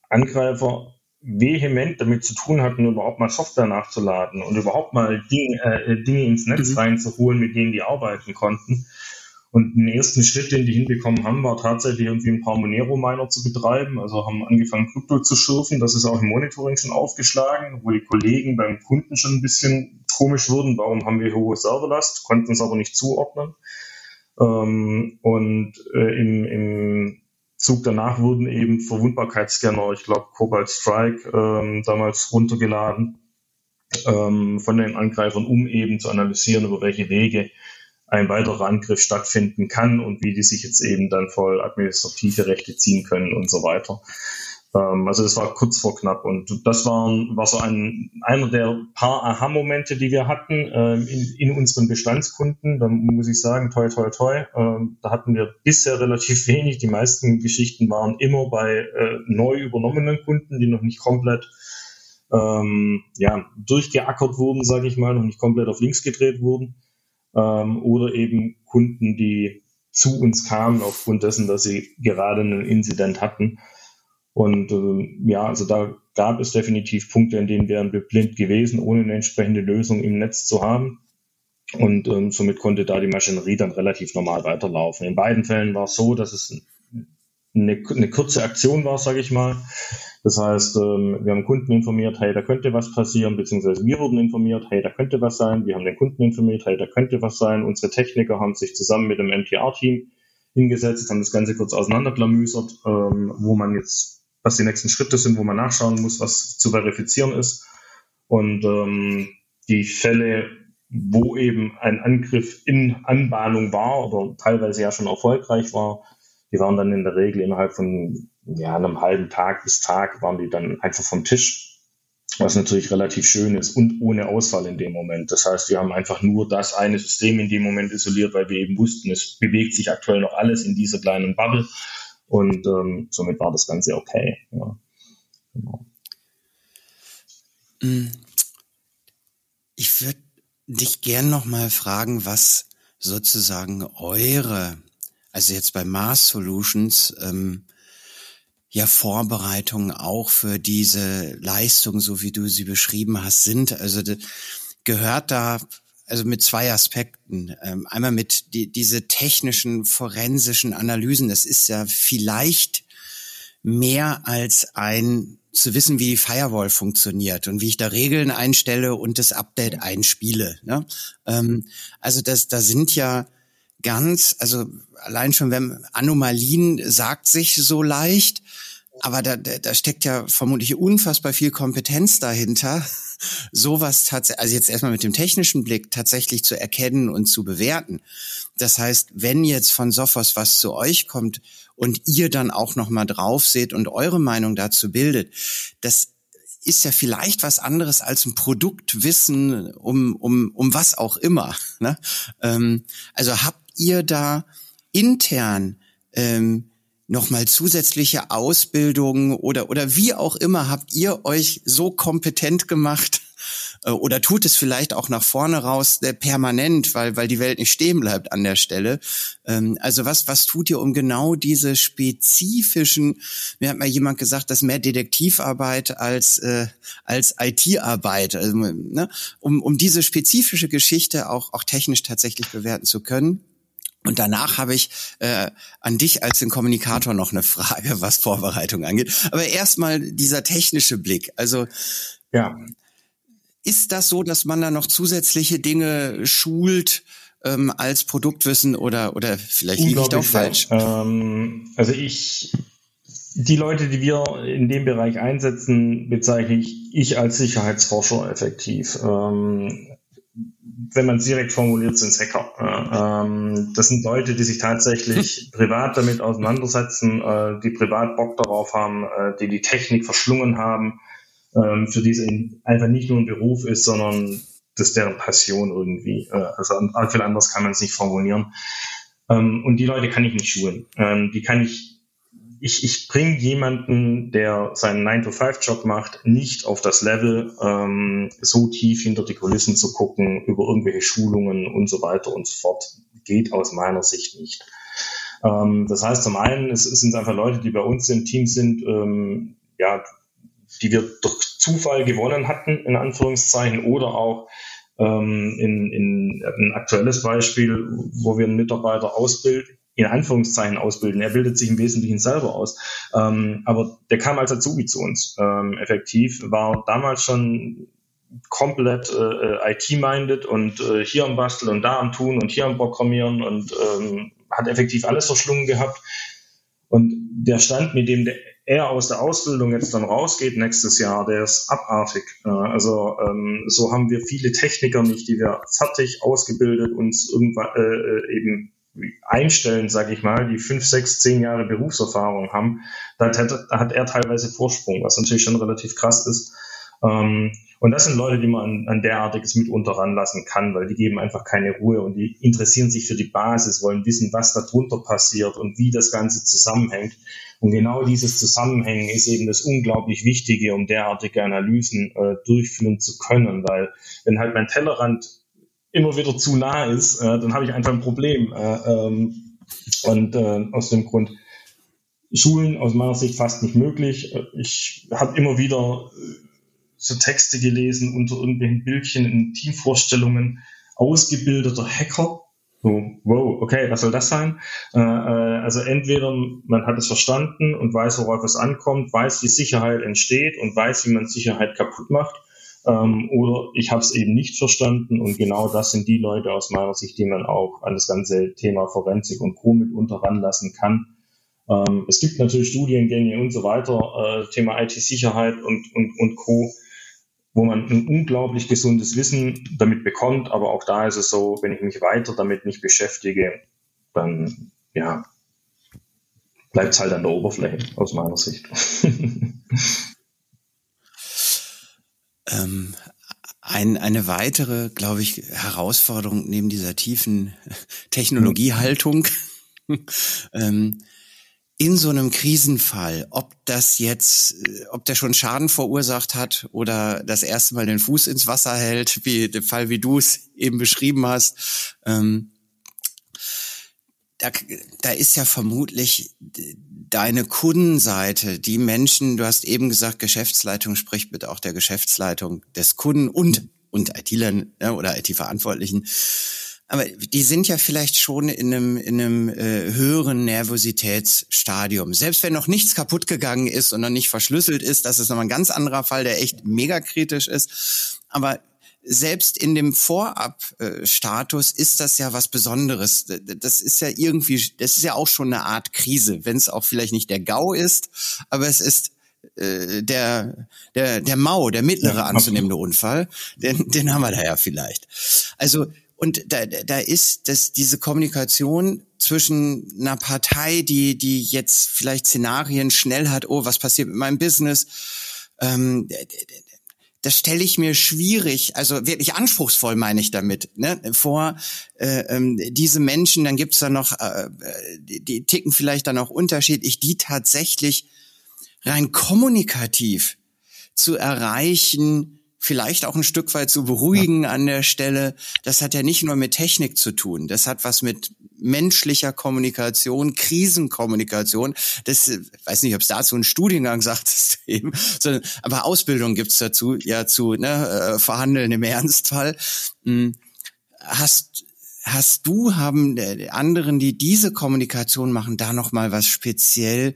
Angreifer vehement damit zu tun hatten, überhaupt mal Software nachzuladen und überhaupt mal Dinge, äh, Dinge ins Netz mhm. reinzuholen, mit denen die arbeiten konnten. Und den ersten Schritt, den die hinbekommen haben, war tatsächlich irgendwie ein paar Monero-Miner zu betreiben. Also haben angefangen, Krypto zu schürfen. Das ist auch im Monitoring schon aufgeschlagen, wo die Kollegen beim Kunden schon ein bisschen komisch wurden. Warum haben wir hohe Serverlast? Konnten es aber nicht zuordnen. Ähm, und äh, im, im Zug danach wurden eben Verwundbarkeitsscanner, ich glaube Cobalt Strike, ähm, damals runtergeladen ähm, von den Angreifern, um eben zu analysieren, über welche Wege ein weiterer Angriff stattfinden kann und wie die sich jetzt eben dann voll administrative Rechte ziehen können und so weiter. Ähm, also das war kurz vor knapp und das war, war so ein, einer der paar Aha-Momente, die wir hatten äh, in, in, unseren Bestandskunden. Da muss ich sagen, toi, toi, toi. Äh, da hatten wir bisher relativ wenig. Die meisten Geschichten waren immer bei äh, neu übernommenen Kunden, die noch nicht komplett ähm, ja, durchgeackert wurden, sage ich mal, noch nicht komplett auf links gedreht wurden. Ähm, oder eben Kunden, die zu uns kamen aufgrund dessen, dass sie gerade einen Incident hatten und äh, ja, also da gab es definitiv Punkte, in denen wären wir blind gewesen, ohne eine entsprechende Lösung im Netz zu haben. Und ähm, somit konnte da die Maschinerie dann relativ normal weiterlaufen. In beiden Fällen war es so, dass es eine, eine kurze Aktion war, sage ich mal. Das heißt, ähm, wir haben Kunden informiert, hey, da könnte was passieren, beziehungsweise wir wurden informiert, hey, da könnte was sein. Wir haben den Kunden informiert, hey, da könnte was sein. Unsere Techniker haben sich zusammen mit dem MTR-Team hingesetzt, haben das Ganze kurz auseinanderklamüsert, ähm, wo man jetzt, was die nächsten Schritte sind, wo man nachschauen muss, was zu verifizieren ist. Und ähm, die Fälle, wo eben ein Angriff in Anbahnung war oder teilweise ja schon erfolgreich war, die waren dann in der Regel innerhalb von ja, einem halben Tag bis Tag waren die dann einfach vom Tisch, was natürlich relativ schön ist und ohne Ausfall in dem Moment. Das heißt, wir haben einfach nur das eine System in dem Moment isoliert, weil wir eben wussten, es bewegt sich aktuell noch alles in dieser kleinen Bubble und ähm, somit war das Ganze okay. Ja. Genau. Mm. Ich würde dich gern noch mal fragen, was sozusagen eure also jetzt bei Mars Solutions, ähm, ja Vorbereitungen auch für diese Leistung, so wie du sie beschrieben hast, sind. Also gehört da also mit zwei Aspekten. Ähm, einmal mit die, diese technischen forensischen Analysen. Das ist ja vielleicht mehr als ein zu wissen, wie die Firewall funktioniert und wie ich da Regeln einstelle und das Update einspiele. Ne? Ähm, also das, da sind ja ganz, also allein schon, wenn Anomalien sagt sich so leicht, aber da, da steckt ja vermutlich unfassbar viel Kompetenz dahinter, sowas tatsächlich, also jetzt erstmal mit dem technischen Blick tatsächlich zu erkennen und zu bewerten. Das heißt, wenn jetzt von Sophos was zu euch kommt und ihr dann auch nochmal drauf seht und eure Meinung dazu bildet, das ist ja vielleicht was anderes als ein Produktwissen um, um, um was auch immer. Ne? Ähm, also habt ihr da intern ähm, nochmal zusätzliche Ausbildungen oder, oder wie auch immer habt ihr euch so kompetent gemacht äh, oder tut es vielleicht auch nach vorne raus äh, permanent, weil, weil die Welt nicht stehen bleibt an der Stelle. Ähm, also was, was tut ihr, um genau diese spezifischen, mir hat mal jemand gesagt, das mehr Detektivarbeit als, äh, als IT-Arbeit, also, ne, um, um diese spezifische Geschichte auch, auch technisch tatsächlich bewerten zu können? Und danach habe ich äh, an dich als den Kommunikator noch eine Frage, was Vorbereitung angeht. Aber erstmal dieser technische Blick. Also ja. ist das so, dass man da noch zusätzliche Dinge schult ähm, als Produktwissen oder oder vielleicht liege ich doch falsch? Ähm, also ich die Leute, die wir in dem Bereich einsetzen, bezeichne ich, ich als Sicherheitsforscher effektiv. Ähm, wenn man es direkt formuliert, sind es Hacker. Ähm, das sind Leute, die sich tatsächlich privat damit auseinandersetzen, äh, die privat Bock darauf haben, äh, die die Technik verschlungen haben, ähm, für die es einfach nicht nur ein Beruf ist, sondern das ist deren Passion irgendwie. Äh, also viel anders kann man es nicht formulieren. Ähm, und die Leute kann ich nicht schulen. Ähm, die kann ich ich, ich bringe jemanden, der seinen 9-to-5-Job macht, nicht auf das Level, ähm, so tief hinter die Kulissen zu gucken, über irgendwelche Schulungen und so weiter und so fort. Geht aus meiner Sicht nicht. Ähm, das heißt, zum einen, es, es sind einfach Leute, die bei uns im Team sind, ähm, ja, die wir durch Zufall gewonnen hatten, in Anführungszeichen, oder auch ähm, in, in ein aktuelles Beispiel, wo wir einen Mitarbeiter ausbilden, in Anführungszeichen ausbilden. Er bildet sich im Wesentlichen selber aus. Ähm, aber der kam als Azubi zu uns ähm, effektiv, war damals schon komplett äh, IT-minded und äh, hier am Basteln und da am Tun und hier am Programmieren und ähm, hat effektiv alles verschlungen gehabt. Und der Stand, mit dem der, er aus der Ausbildung jetzt dann rausgeht nächstes Jahr, der ist abartig. Äh, also ähm, so haben wir viele Techniker nicht, die wir fertig ausgebildet uns irgendwann äh, äh eben einstellen, sage ich mal, die fünf, sechs, zehn Jahre Berufserfahrung haben, da hat, hat er teilweise Vorsprung, was natürlich schon relativ krass ist. Ähm, und das sind Leute, die man an, an derartiges mitunter ranlassen kann, weil die geben einfach keine Ruhe und die interessieren sich für die Basis, wollen wissen, was darunter passiert und wie das Ganze zusammenhängt. Und genau dieses Zusammenhängen ist eben das unglaublich Wichtige, um derartige Analysen äh, durchführen zu können, weil wenn halt mein Tellerrand immer wieder zu nah ist, äh, dann habe ich einfach ein Problem. Äh, ähm, und äh, aus dem Grund Schulen aus meiner Sicht fast nicht möglich. Äh, ich habe immer wieder so Texte gelesen unter irgendwelchen Bildchen in Teamvorstellungen ausgebildeter Hacker. So, wow, okay, was soll das sein? Äh, also entweder man hat es verstanden und weiß, worauf es ankommt, weiß, wie Sicherheit entsteht und weiß, wie man Sicherheit kaputt macht. Ähm, oder ich habe es eben nicht verstanden und genau das sind die Leute aus meiner Sicht, die man auch an das ganze Thema Forensik und Co. mit unterranlassen kann. Ähm, es gibt natürlich Studiengänge und so weiter, äh, Thema IT-Sicherheit und, und, und Co wo man ein unglaublich gesundes Wissen damit bekommt, aber auch da ist es so, wenn ich mich weiter damit nicht beschäftige, dann ja, bleibt es halt an der Oberfläche aus meiner Sicht. ähm, ein, eine weitere, glaube ich, Herausforderung neben dieser tiefen Technologiehaltung ähm, in so einem Krisenfall, ob das jetzt, äh, ob der schon Schaden verursacht hat oder das erste Mal den Fuß ins Wasser hält, wie der Fall, wie du es eben beschrieben hast, ähm, da, da ist ja vermutlich deine Kundenseite, die Menschen, du hast eben gesagt, Geschäftsleitung spricht bitte auch der Geschäftsleitung des Kunden und, und IT-Lern ja, oder IT-Verantwortlichen aber die sind ja vielleicht schon in einem, in einem äh, höheren Nervositätsstadium. Selbst wenn noch nichts kaputt gegangen ist und noch nicht verschlüsselt ist, das ist nochmal ein ganz anderer Fall, der echt mega kritisch ist. Aber selbst in dem Vorab-Status ist das ja was Besonderes. Das ist ja irgendwie, das ist ja auch schon eine Art Krise, wenn es auch vielleicht nicht der GAU ist, aber es ist äh, der, der, der Mau, der mittlere ja, anzunehmende Unfall, den, den haben wir da ja vielleicht. Also und da, da ist das, diese Kommunikation zwischen einer Partei, die, die jetzt vielleicht Szenarien schnell hat, oh, was passiert mit meinem Business? Ähm, das stelle ich mir schwierig, also wirklich anspruchsvoll meine ich damit, ne, vor äh, ähm, diese Menschen, dann gibt's da noch, äh, die, die ticken vielleicht dann auch unterschiedlich, die tatsächlich rein kommunikativ zu erreichen, vielleicht auch ein Stück weit zu beruhigen ja. an der Stelle. Das hat ja nicht nur mit Technik zu tun. Das hat was mit menschlicher Kommunikation, Krisenkommunikation. Das weiß nicht, ob es dazu einen Studiengang sagt, eben, sondern, aber Ausbildung gibt's dazu, ja zu ne, äh, verhandeln im Ernstfall. Hm. Hast hast du haben äh, anderen, die diese Kommunikation machen, da noch mal was speziell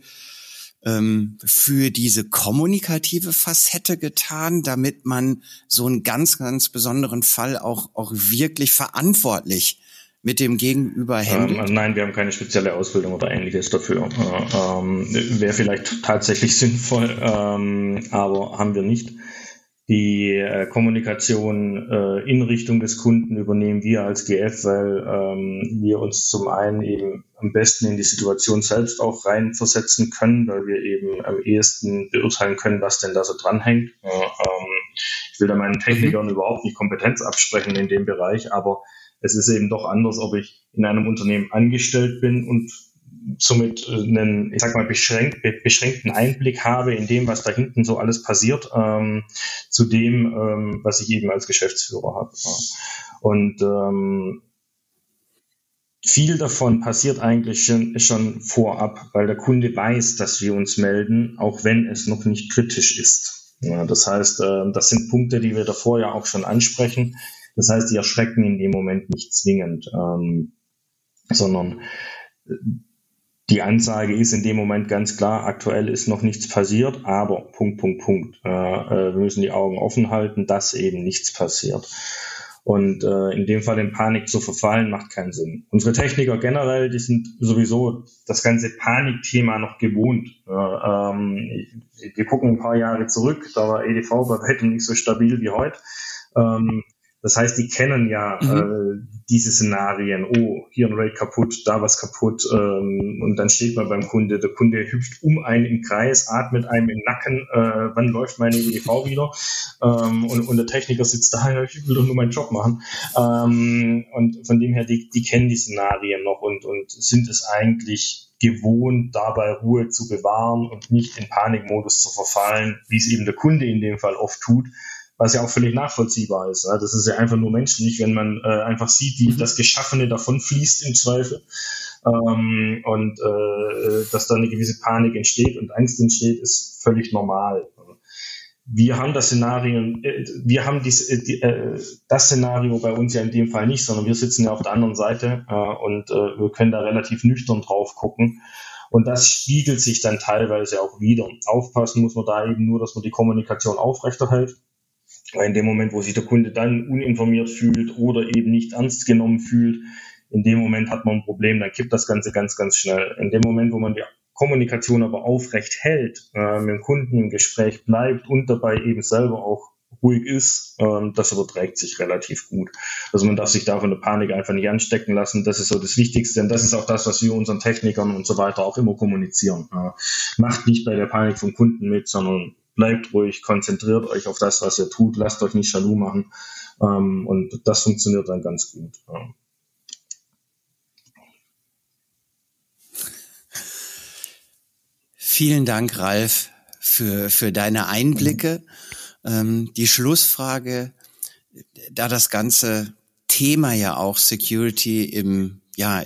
ähm, für diese kommunikative Facette getan, damit man so einen ganz, ganz besonderen Fall auch, auch wirklich verantwortlich mit dem Gegenüber handelt? Ähm, nein, wir haben keine spezielle Ausbildung oder ähnliches dafür. Äh, ähm, Wäre vielleicht tatsächlich sinnvoll, ähm, aber haben wir nicht. Die äh, Kommunikation äh, in Richtung des Kunden übernehmen wir als GF, weil ähm, wir uns zum einen eben am besten in die Situation selbst auch reinversetzen können, weil wir eben am ehesten beurteilen können, was denn da so dranhängt. Äh, ähm, ich will da meinen Technikern mhm. überhaupt nicht Kompetenz absprechen in dem Bereich, aber es ist eben doch anders, ob ich in einem Unternehmen angestellt bin und somit äh, einen, ich sag mal, beschränkt, beschränkten Einblick habe in dem, was da hinten so alles passiert, ähm, zu dem, ähm, was ich eben als Geschäftsführer habe. Und ähm, viel davon passiert eigentlich schon, schon vorab, weil der Kunde weiß, dass wir uns melden, auch wenn es noch nicht kritisch ist. Ja, das heißt, äh, das sind Punkte, die wir davor ja auch schon ansprechen. Das heißt, die erschrecken in dem Moment nicht zwingend, ähm, sondern äh, die Ansage ist in dem Moment ganz klar, aktuell ist noch nichts passiert, aber Punkt, Punkt, Punkt. Äh, äh, wir müssen die Augen offen halten, dass eben nichts passiert. Und äh, in dem Fall in Panik zu verfallen, macht keinen Sinn. Unsere Techniker generell, die sind sowieso das ganze Panikthema noch gewohnt. Äh, ähm, wir gucken ein paar Jahre zurück, da war EDV bei weitem nicht so stabil wie heute. Ähm, das heißt, die kennen ja mhm. äh, diese Szenarien. Oh, hier ein Raid kaputt, da was kaputt. Ähm, und dann steht man beim Kunde. Der Kunde hüpft um einen im Kreis, atmet einem im Nacken. Äh, wann läuft meine EDV wieder? Ähm, und, und der Techniker sitzt da, ich will doch nur meinen Job machen. Ähm, und von dem her, die, die kennen die Szenarien noch und, und sind es eigentlich gewohnt, dabei Ruhe zu bewahren und nicht in Panikmodus zu verfallen, wie es eben der Kunde in dem Fall oft tut was ja auch völlig nachvollziehbar ist. Das ist ja einfach nur menschlich, wenn man äh, einfach sieht, wie das Geschaffene davon fließt im Zweifel. Ähm, und äh, dass da eine gewisse Panik entsteht und Angst entsteht, ist völlig normal. wir haben das Szenario, äh, wir haben dies, die, das Szenario bei uns ja in dem Fall nicht, sondern wir sitzen ja auf der anderen Seite und wir können da relativ nüchtern drauf gucken. Und das spiegelt sich dann teilweise auch wieder. Aufpassen muss man da eben nur, dass man die Kommunikation aufrechterhält. Weil in dem Moment, wo sich der Kunde dann uninformiert fühlt oder eben nicht ernst genommen fühlt, in dem Moment hat man ein Problem, dann kippt das Ganze ganz, ganz schnell. In dem Moment, wo man die Kommunikation aber aufrecht hält, äh, mit dem Kunden im Gespräch bleibt und dabei eben selber auch ruhig ist, ähm, das überträgt sich relativ gut. Also man darf sich da von der Panik einfach nicht anstecken lassen. Das ist so das Wichtigste. Und das ist auch das, was wir unseren Technikern und so weiter auch immer kommunizieren. Äh, macht nicht bei der Panik vom Kunden mit, sondern bleibt ruhig, konzentriert euch auf das, was ihr tut, lasst euch nicht jaloux machen. Ähm, und das funktioniert dann ganz gut. Ja. Vielen Dank, Ralf, für, für deine Einblicke. Ähm, die Schlussfrage, da das ganze Thema ja auch Security im, ja,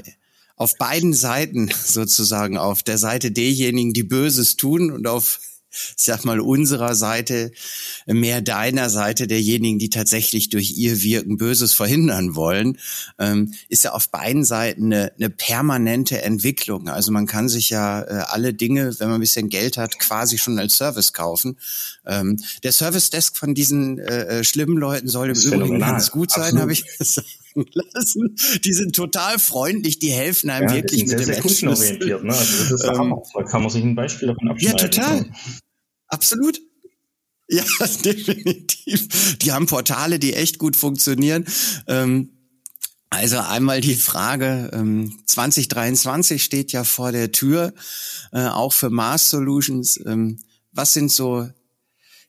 auf beiden Seiten sozusagen, auf der Seite derjenigen, die Böses tun und auf ich sag mal, unserer Seite, mehr deiner Seite, derjenigen, die tatsächlich durch ihr Wirken Böses verhindern wollen, ähm, ist ja auf beiden Seiten eine, eine permanente Entwicklung. Also man kann sich ja äh, alle Dinge, wenn man ein bisschen Geld hat, quasi schon als Service kaufen. Ähm, der Service Desk von diesen äh, äh schlimmen Leuten soll im Übrigen ganz gut sein, habe ich gesagt lassen. Die sind total freundlich, die helfen einem ja, wirklich mit sehr, dem sehr kundenorientiert. Ne? Also das ist ähm, da kann man sich ein Beispiel davon abschneiden. Ja, total. Absolut. Ja, definitiv. Die haben Portale, die echt gut funktionieren. Ähm, also einmal die Frage, 2023 ähm, steht ja vor der Tür, äh, auch für Mars Solutions. Ähm, was sind so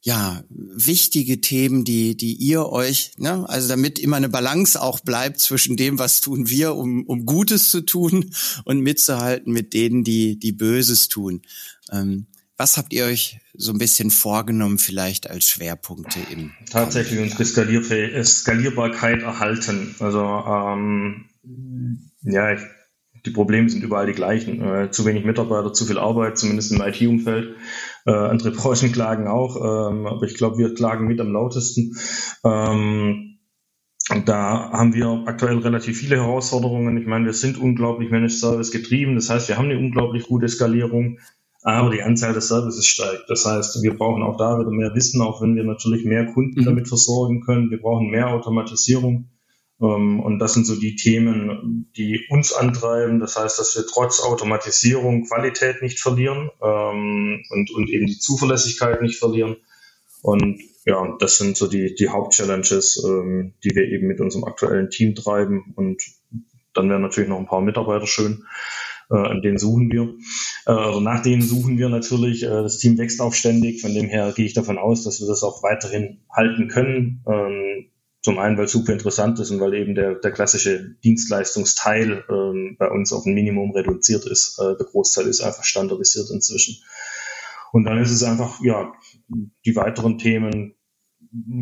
ja, wichtige Themen, die, die ihr euch, ne, also damit immer eine Balance auch bleibt zwischen dem, was tun wir, um, um Gutes zu tun und mitzuhalten mit denen, die, die Böses tun. Ähm, was habt ihr euch so ein bisschen vorgenommen, vielleicht als Schwerpunkte im? Tatsächlich unsere Skalierfäh Skalierbarkeit erhalten. Also ähm, ja, ich, die Probleme sind überall die gleichen. Äh, zu wenig Mitarbeiter, zu viel Arbeit, zumindest im IT-Umfeld. Äh, andere Branchen klagen auch, ähm, aber ich glaube, wir klagen mit am lautesten. Ähm, da haben wir aktuell relativ viele Herausforderungen. Ich meine, wir sind unglaublich Managed Service getrieben. Das heißt, wir haben eine unglaublich gute Skalierung, aber die Anzahl der Services steigt. Das heißt, wir brauchen auch da wieder mehr Wissen, auch wenn wir natürlich mehr Kunden mhm. damit versorgen können. Wir brauchen mehr Automatisierung. Ähm, und das sind so die Themen, die uns antreiben. Das heißt, dass wir trotz Automatisierung Qualität nicht verlieren ähm, und, und eben die Zuverlässigkeit nicht verlieren. Und ja, das sind so die, die Hauptchallenges, ähm, die wir eben mit unserem aktuellen Team treiben. Und dann wären natürlich noch ein paar Mitarbeiter schön. Äh, an denen suchen wir. Äh, also nach denen suchen wir natürlich. Äh, das Team wächst auch ständig. Von dem her gehe ich davon aus, dass wir das auch weiterhin halten können. Ähm, zum einen, weil es super interessant ist und weil eben der, der klassische Dienstleistungsteil ähm, bei uns auf ein Minimum reduziert ist. Äh, der Großteil ist einfach standardisiert inzwischen. Und dann ist es einfach, ja, die weiteren Themen,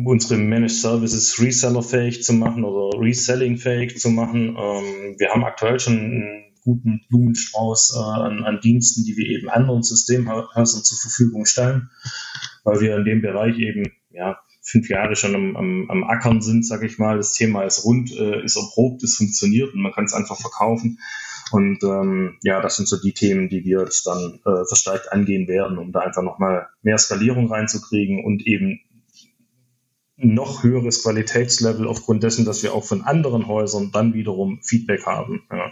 unsere Managed Services resellerfähig zu machen oder reselling-fähig zu machen. Ähm, wir haben aktuell schon einen guten Blumenstrauß äh, an, an Diensten, die wir eben anderen Systemhäusern zur Verfügung stellen, weil wir in dem Bereich eben, ja, fünf Jahre schon am, am, am Ackern sind, sage ich mal. Das Thema ist rund, äh, ist erprobt, es funktioniert und man kann es einfach verkaufen. Und ähm, ja, das sind so die Themen, die wir jetzt dann äh, verstärkt angehen werden, um da einfach nochmal mehr Skalierung reinzukriegen und eben noch höheres Qualitätslevel aufgrund dessen, dass wir auch von anderen Häusern dann wiederum Feedback haben, ja,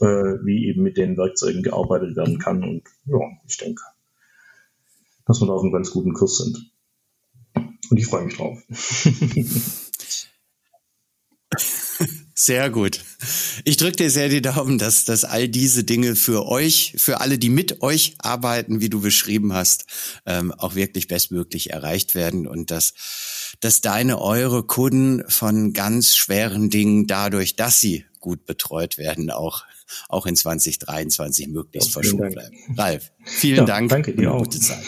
äh, wie eben mit den Werkzeugen gearbeitet werden kann. Und ja, ich denke, dass wir da auf einem ganz guten Kurs sind. Und ich freue mich drauf. Sehr gut. Ich drücke dir sehr die Daumen, dass, dass all diese Dinge für euch, für alle, die mit euch arbeiten, wie du beschrieben hast, ähm, auch wirklich bestmöglich erreicht werden und dass, dass deine, eure Kunden von ganz schweren Dingen dadurch, dass sie gut betreut werden, auch, auch in 2023 möglichst verschont bleiben. Ralf, vielen ja, Dank. Danke dir auch. Gute Zeit.